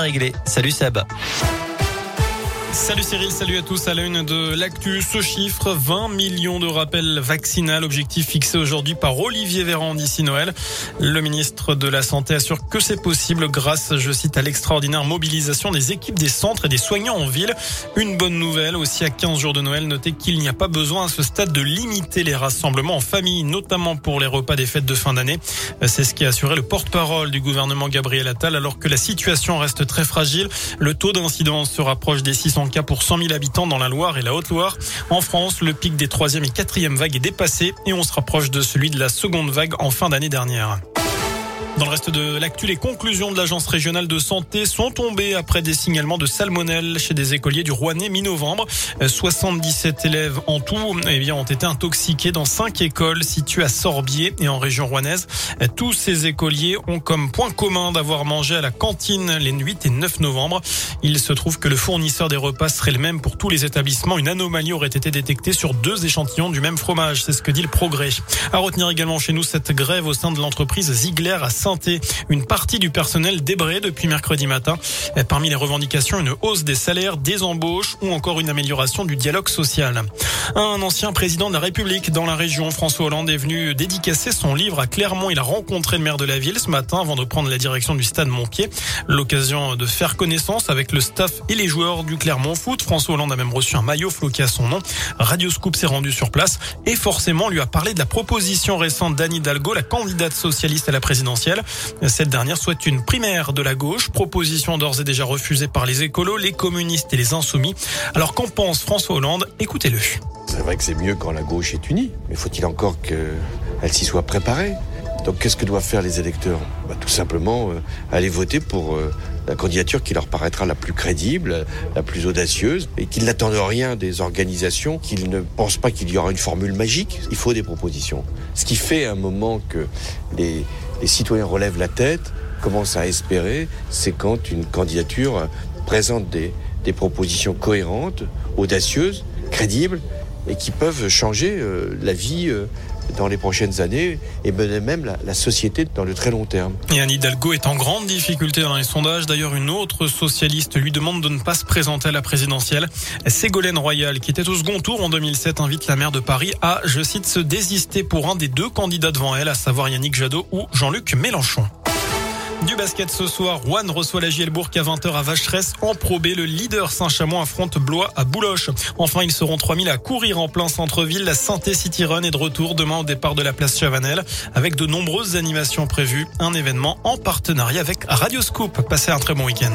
réglé. Salut Seb. Salut Cyril, salut à tous. À la une de l'actu, ce chiffre, 20 millions de rappels vaccinal, objectif fixé aujourd'hui par Olivier Véran d'ici Noël. Le ministre de la Santé assure que c'est possible grâce, je cite, à l'extraordinaire mobilisation des équipes des centres et des soignants en ville. Une bonne nouvelle aussi à 15 jours de Noël, notez qu'il n'y a pas besoin à ce stade de limiter les rassemblements en famille, notamment pour les repas des fêtes de fin d'année. C'est ce qui a assuré le porte-parole du gouvernement Gabriel Attal alors que la situation reste très fragile. Le taux d'incidence se rapproche des 600 cas pour 100 000 habitants dans la Loire et la Haute-Loire. En France, le pic des troisième et quatrième vagues est dépassé et on se rapproche de celui de la seconde vague en fin d'année dernière. Dans le reste de l'actu, les conclusions de l'agence régionale de santé sont tombées après des signalements de salmonelle chez des écoliers du Rouennais mi-novembre. 77 élèves en tout eh bien, ont été intoxiqués dans cinq écoles situées à Sorbier et en région rouennaise. Tous ces écoliers ont comme point commun d'avoir mangé à la cantine les 8 et 9 novembre. Il se trouve que le fournisseur des repas serait le même pour tous les établissements. Une anomalie aurait été détectée sur deux échantillons du même fromage. C'est ce que dit le progrès. À retenir également chez nous cette grève au sein de l'entreprise Ziegler à Une partie du personnel débré depuis mercredi matin. Parmi les revendications, une hausse des salaires, des embauches ou encore une amélioration du dialogue social. Un ancien président de la République dans la région, François Hollande, est venu dédicacer son livre à Clermont. Il a rencontré le maire de la ville ce matin avant de prendre la direction du stade Montpied. L'occasion de faire connaissance avec le staff et les joueurs du Clermont Foot. François Hollande a même reçu un maillot floqué à son nom. Radio Scoop s'est rendu sur place et forcément lui a parlé de la proposition récente d'Anne Hidalgo, la candidate socialiste à la présidentielle. Cette dernière souhaite une primaire de la gauche, proposition d'ores et déjà refusée par les écolos, les communistes et les insoumis. Alors qu'en pense François Hollande? Écoutez-le. C'est vrai que c'est mieux quand la gauche est unie, mais faut-il encore qu'elle s'y soit préparée? Donc qu'est-ce que doivent faire les électeurs? Bah, Tout simplement euh, aller voter pour euh, la candidature qui leur paraîtra la plus crédible, la plus audacieuse, et qu'ils n'attendent rien des organisations, qu'ils ne pensent pas qu'il y aura une formule magique. Il faut des propositions. Ce qui fait un moment que les, les citoyens relèvent la tête, commencent à espérer, c'est quand une candidature présente des, propositions cohérentes, audacieuses, crédibles, et qui peuvent changer euh, la vie euh, dans les prochaines années et même la, la, société dans le très long terme. Et Anne Hidalgo est en grande difficulté dans les sondages. D'ailleurs, une autre socialiste lui demande de ne pas se présenter à la présidentielle. Ségolène Royal, qui était au second tour en 2007, invite la maire de Paris à, je cite, se désister pour un des deux candidats devant elle, à savoir Yannick Jadot ou Jean-Luc Mélenchon. Du basket ce soir, Rouen reçoit la Gielbourg à 20h à Vacheresse en probé. Le leader Saint-Chamond affronte Blois à Bouloche. Enfin, ils seront 3000 à courir en plein centre-ville. La Santé City Run est de retour demain au départ de la place Chavanel avec de nombreuses animations prévues. Un événement en partenariat avec Radio Scoop. Passez un très bon week-end.